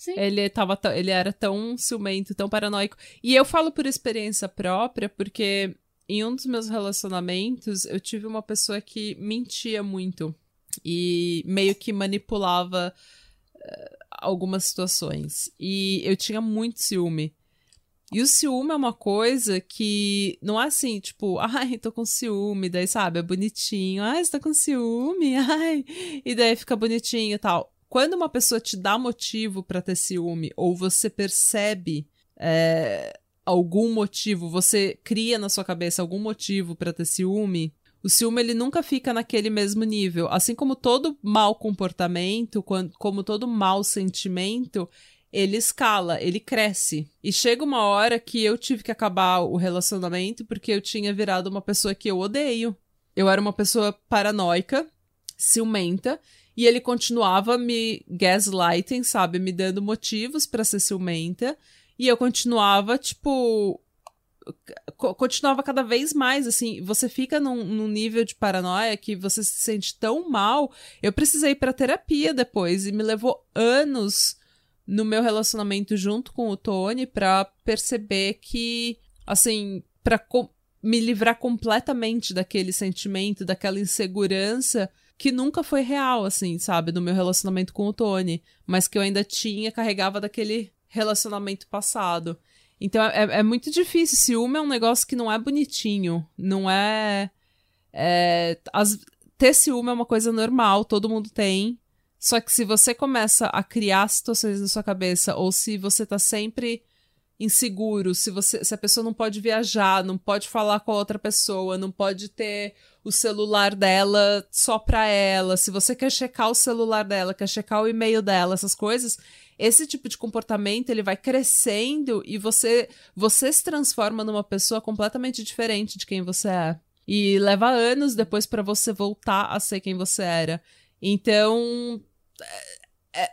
Sim. Ele, tava ele era tão ciumento, tão paranoico. E eu falo por experiência própria, porque em um dos meus relacionamentos, eu tive uma pessoa que mentia muito e meio que manipulava uh, algumas situações. E eu tinha muito ciúme. E o ciúme é uma coisa que não é assim, tipo, ai, tô com ciúme, daí sabe, é bonitinho, ai, você tá com ciúme, ai, e daí fica bonitinho e tal. Quando uma pessoa te dá motivo para ter ciúme, ou você percebe é, algum motivo, você cria na sua cabeça algum motivo para ter ciúme, o ciúme ele nunca fica naquele mesmo nível. Assim como todo mau comportamento, como todo mau sentimento, ele escala, ele cresce. E chega uma hora que eu tive que acabar o relacionamento porque eu tinha virado uma pessoa que eu odeio. Eu era uma pessoa paranoica, ciumenta, e ele continuava me gaslighting, sabe? Me dando motivos para ser ciumenta. E eu continuava, tipo. Continuava cada vez mais, assim. Você fica num, num nível de paranoia que você se sente tão mal. Eu precisei ir pra terapia depois e me levou anos no meu relacionamento junto com o Tony para perceber que, assim, para me livrar completamente daquele sentimento, daquela insegurança que nunca foi real, assim, sabe, no meu relacionamento com o Tony, mas que eu ainda tinha, carregava daquele relacionamento passado. Então é, é muito difícil. Ciúme é um negócio que não é bonitinho. Não é. é as, ter ciúme é uma coisa normal, todo mundo tem. Só que se você começa a criar situações na sua cabeça, ou se você tá sempre inseguro, se você se a pessoa não pode viajar, não pode falar com a outra pessoa, não pode ter o celular dela só pra ela, se você quer checar o celular dela, quer checar o e-mail dela, essas coisas, esse tipo de comportamento ele vai crescendo e você você se transforma numa pessoa completamente diferente de quem você é. E leva anos depois para você voltar a ser quem você era. Então, é, é,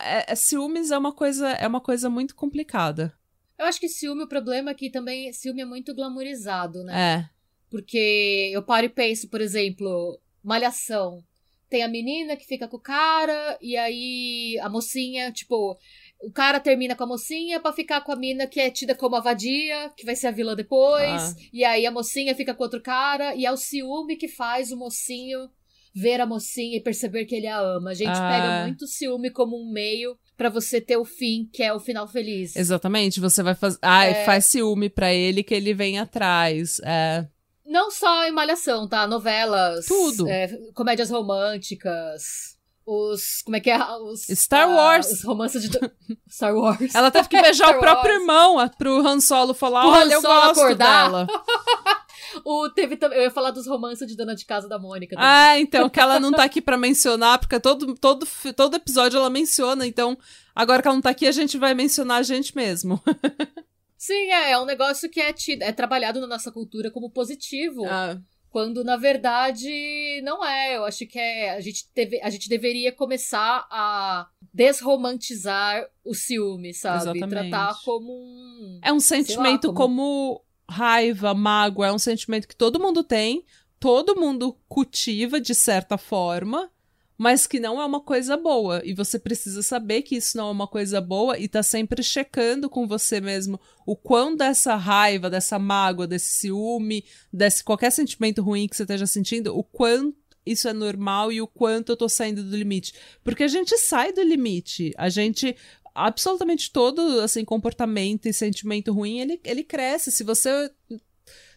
é, é, ciúmes é uma coisa é uma coisa muito complicada. Eu acho que ciúme, o problema é que também ciúme é muito glamourizado, né? É. Porque eu paro e penso, por exemplo, malhação tem a menina que fica com o cara, e aí a mocinha, tipo, o cara termina com a mocinha para ficar com a mina que é tida como a vadia, que vai ser a vilã depois, ah. e aí a mocinha fica com outro cara, e é o ciúme que faz o mocinho ver a mocinha e perceber que ele a ama. A gente ah. pega muito ciúme como um meio para você ter o fim, que é o final feliz. Exatamente, você vai fazer. Ah, é... faz ciúme para ele que ele vem atrás. É. Não só em Malhação, tá? Novelas. Tudo. É, comédias românticas. Os. Como é que é? Os, Star Wars. os romances de. Star Wars. Ela teve que beijar o próprio Wars. irmão pro Han Solo falar: Olha, eu gosto acordar. dela. O, teve, eu ia falar dos romances de dona de casa da Mônica. Também. Ah, então, que ela não tá aqui para mencionar, porque todo, todo, todo episódio ela menciona, então agora que ela não tá aqui, a gente vai mencionar a gente mesmo. Sim, é, é um negócio que é, tido, é trabalhado na nossa cultura como positivo. Ah. Quando, na verdade, não é. Eu acho que é, a, gente teve, a gente deveria começar a desromantizar o ciúme, sabe? Exatamente. Tratar como um. É um sentimento lá, como... como raiva, mágoa. É um sentimento que todo mundo tem, todo mundo cultiva de certa forma mas que não é uma coisa boa. E você precisa saber que isso não é uma coisa boa e tá sempre checando com você mesmo o quão dessa raiva, dessa mágoa, desse ciúme, desse qualquer sentimento ruim que você esteja sentindo, o quanto isso é normal e o quanto eu tô saindo do limite. Porque a gente sai do limite. A gente absolutamente todo assim comportamento e sentimento ruim, ele, ele cresce. Se você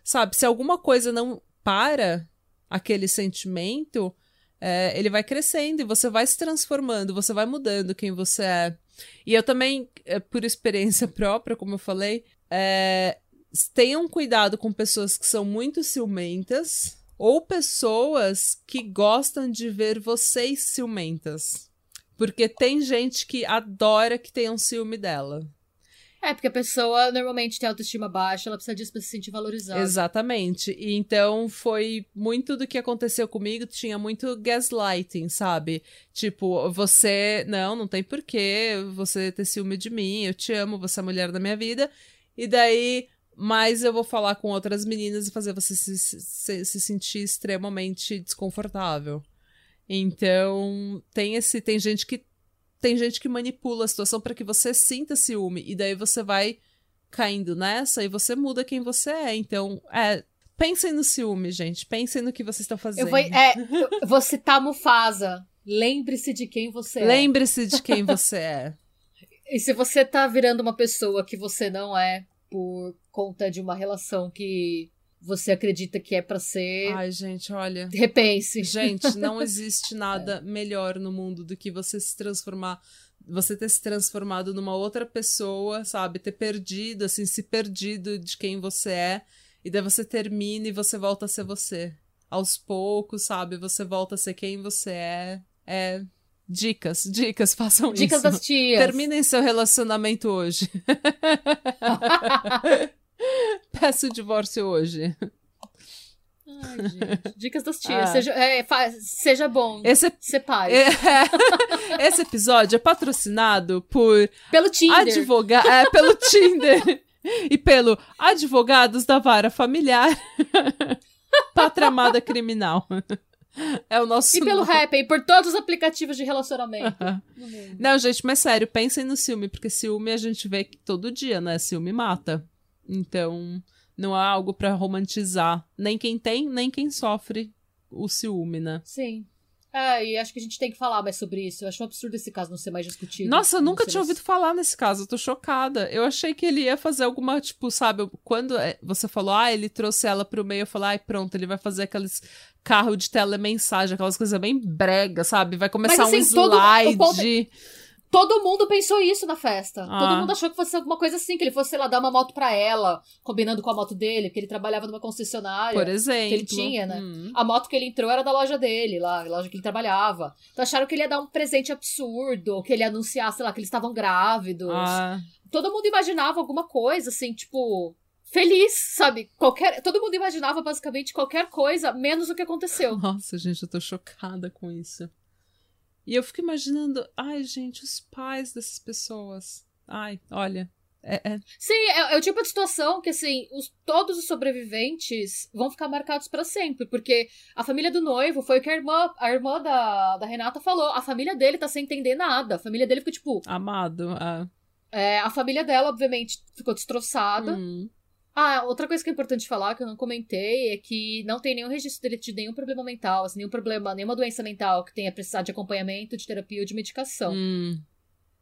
sabe, se alguma coisa não para aquele sentimento, é, ele vai crescendo e você vai se transformando, você vai mudando quem você é. E eu também, é, por experiência própria, como eu falei, é, tenham cuidado com pessoas que são muito ciumentas ou pessoas que gostam de ver vocês ciumentas. Porque tem gente que adora que tenham ciúme dela. É, porque a pessoa normalmente tem autoestima baixa, ela precisa disso pra se sentir valorizada. Exatamente. E então foi muito do que aconteceu comigo, tinha muito gaslighting, sabe? Tipo, você, não, não tem porquê você ter ciúme de mim, eu te amo, você é a mulher da minha vida. E daí, mas eu vou falar com outras meninas e fazer você se, se, se sentir extremamente desconfortável. Então, tem esse, tem gente que tem gente que manipula a situação para que você sinta ciúme e daí você vai caindo nessa e você muda quem você é. Então, é, pensem no ciúme, gente. Pensem no que vocês estão fazendo. Eu vou, é, eu vou citar Mufasa. Lembre-se de quem você é. Lembre-se de quem você é. e se você tá virando uma pessoa que você não é por conta de uma relação que você acredita que é para ser. Ai, gente, olha. Repense. Gente, não existe nada é. melhor no mundo do que você se transformar. Você ter se transformado numa outra pessoa, sabe? Ter perdido, assim, se perdido de quem você é. E daí você termina e você volta a ser você. Aos poucos, sabe? Você volta a ser quem você é. É. Dicas, dicas, façam dicas isso. Dicas das tias. Terminem seu relacionamento hoje. Peço o divórcio hoje. Ai, gente. Dicas das tias. Ah. Seja, é, seja bom. Esse, pai. É, esse episódio é patrocinado por. Pelo Tinder. Advoga é, pelo Tinder. e pelo Advogados da Vara Familiar. Pátria Amada Criminal. É o nosso. E pelo rap, e por todos os aplicativos de relacionamento. Não, gente, mas sério, pensem no ciúme, porque ciúme a gente vê todo dia, né? Ciúme mata. Então, não há algo para romantizar. Nem quem tem, nem quem sofre o ciúme, né? Sim. É, e acho que a gente tem que falar mais sobre isso. Eu acho um absurdo esse caso não ser mais discutido. Nossa, eu nunca tinha ouvido falar nesse caso, eu tô chocada. Eu achei que ele ia fazer alguma, tipo, sabe, quando é, você falou, ah, ele trouxe ela pro meio, eu falei, ai, pronto, ele vai fazer aqueles carro de telemensagem, aquelas coisas bem brega, sabe? Vai começar Mas, assim, um slide. Todo, Todo mundo pensou isso na festa. Ah. Todo mundo achou que fosse alguma coisa assim, que ele fosse, sei lá, dar uma moto pra ela, combinando com a moto dele, que ele trabalhava numa concessionária. Por exemplo. Que ele tinha, né? Hum. A moto que ele entrou era da loja dele, lá, a loja que ele trabalhava. Então acharam que ele ia dar um presente absurdo, que ele ia anunciar, sei lá, que eles estavam grávidos. Ah. Todo mundo imaginava alguma coisa, assim, tipo, feliz, sabe? Qualquer, todo mundo imaginava basicamente qualquer coisa, menos o que aconteceu. Nossa, gente, eu tô chocada com isso. E eu fico imaginando, ai, gente, os pais dessas pessoas. Ai, olha. É, é. Sim, é, é, o tipo de situação que, assim, os, todos os sobreviventes vão ficar marcados para sempre, porque a família do noivo foi o que a irmã, a irmã da, da Renata falou. A família dele tá sem entender nada. A família dele ficou tipo. Amado. É. é a família dela, obviamente, ficou destroçada. Uhum. Ah, outra coisa que é importante falar, que eu não comentei, é que não tem nenhum registro dele de nenhum problema mental, assim, nenhum problema, nenhuma doença mental que tenha precisado de acompanhamento, de terapia ou de medicação. Hum.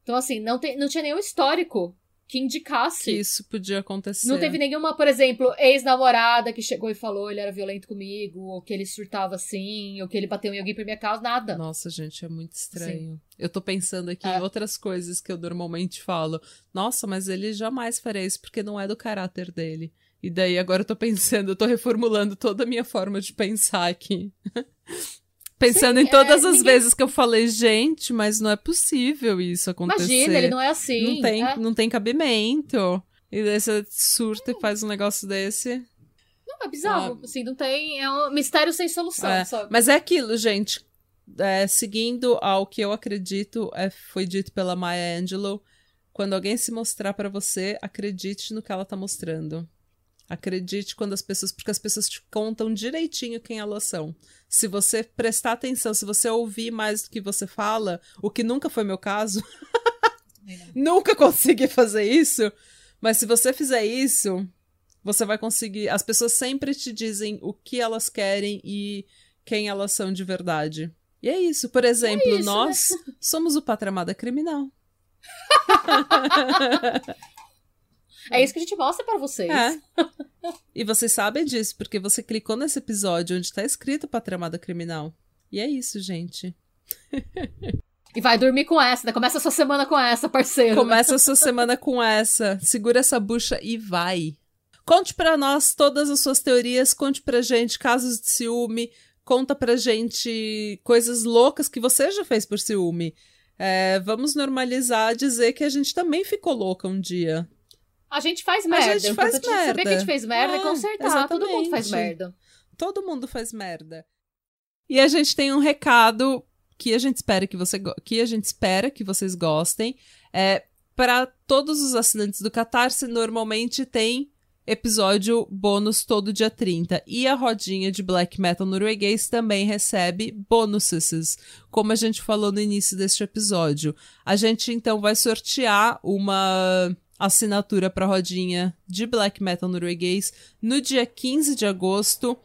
Então, assim, não, tem, não tinha nenhum histórico que indicasse. Que isso podia acontecer. Não teve nenhuma, por exemplo, ex-namorada que chegou e falou ele era violento comigo, ou que ele surtava assim, ou que ele bateu em alguém por minha causa, nada. Nossa, gente, é muito estranho. Sim. Eu tô pensando aqui é. em outras coisas que eu normalmente falo. Nossa, mas ele jamais faria isso porque não é do caráter dele. E daí agora eu tô pensando, eu tô reformulando toda a minha forma de pensar aqui. Pensando Sim, em todas é, as ninguém- vezes que eu falei, gente, mas não é possível isso acontecer. Imagina, ele não é assim. não tem, é. não tem cabimento. E daí você surta e faz um negócio desse. Não, é bizarro. Assim, não tem. É um mistério sem solução, É, sabe? Mas é aquilo, gente. É, seguindo ao que eu acredito, é, foi dito pela Maya Angelou. Quando alguém se mostrar pra você, acredite no que ela tá mostrando. Acredite quando as pessoas. Porque as pessoas te contam direitinho quem elas são. Se você prestar atenção, se você ouvir mais do que você fala, o que nunca foi meu caso, nunca consegui fazer isso. Mas se você fizer isso, você vai conseguir. As pessoas sempre te dizem o que elas querem e quem elas são de verdade. E é isso. Por exemplo, isso, né? nós somos o Patramada Criminal. É isso que a gente mostra pra vocês. É. e vocês sabem disso, porque você clicou nesse episódio onde tá escrito Patramada Criminal. E é isso, gente. E vai dormir com essa, né? Começa a sua semana com essa, parceiro. Começa a sua semana com essa. Segura essa bucha e vai. Conte pra nós todas as suas teorias, conte pra gente casos de ciúme, conta pra gente coisas loucas que você já fez por ciúme. É, vamos normalizar dizer que a gente também ficou louca um dia. A gente faz merda. gente O faz importante é Saber que a gente fez merda É, consertar. Todo mundo faz exatamente. merda. Todo mundo faz merda. E a gente tem um recado que a gente espera que você que a gente espera que vocês gostem. É para todos os assinantes do Catarse normalmente tem episódio bônus todo dia 30 e a rodinha de black metal norueguês também recebe bonuses, como a gente falou no início deste episódio. A gente então vai sortear uma assinatura para rodinha de black metal norueguês no dia 15 de agosto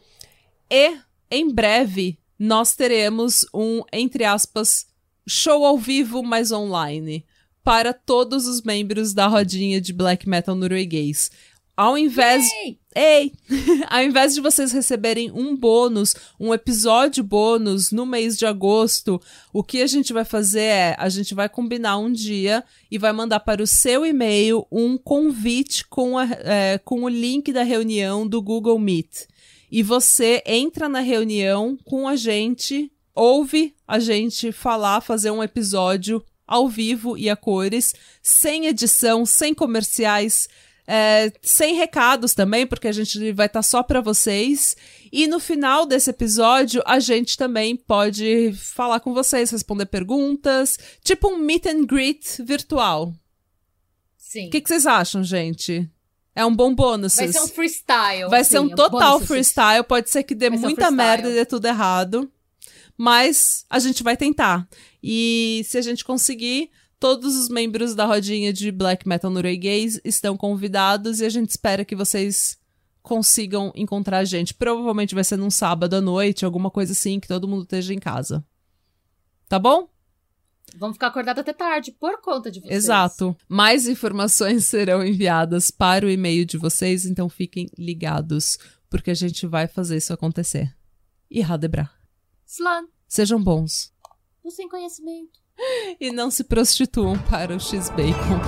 e em breve nós teremos um, entre aspas, show ao vivo, mas online, para todos os membros da rodinha de black metal norueguês. Ao invés. Ei! Ei! Ao invés de vocês receberem um bônus, um episódio bônus no mês de agosto, o que a gente vai fazer é, a gente vai combinar um dia e vai mandar para o seu e-mail um convite com, a- é, com o link da reunião do Google Meet. E você entra na reunião com a gente, ouve a gente falar, fazer um episódio ao vivo e a cores, sem edição, sem comerciais, é, sem recados também, porque a gente vai estar só para vocês. E no final desse episódio, a gente também pode falar com vocês, responder perguntas, tipo um meet and greet virtual. Sim. O que, que vocês acham, gente? É um bom bônus. Vai ser um freestyle. Vai ser assim, um total bônus. freestyle. Pode ser que dê Vai ser um muita freestyle. merda e dê tudo errado. Mas a gente vai tentar. E se a gente conseguir, todos os membros da rodinha de black metal norueguês estão convidados e a gente espera que vocês consigam encontrar a gente. Provavelmente vai ser num sábado à noite, alguma coisa assim, que todo mundo esteja em casa. Tá bom? Vamos ficar acordados até tarde, por conta de vocês. Exato. Mais informações serão enviadas para o e-mail de vocês, então fiquem ligados, porque a gente vai fazer isso acontecer. E Radebra, Slan, sejam bons. sem conhecimento. E não se prostituam para o X-Bacon.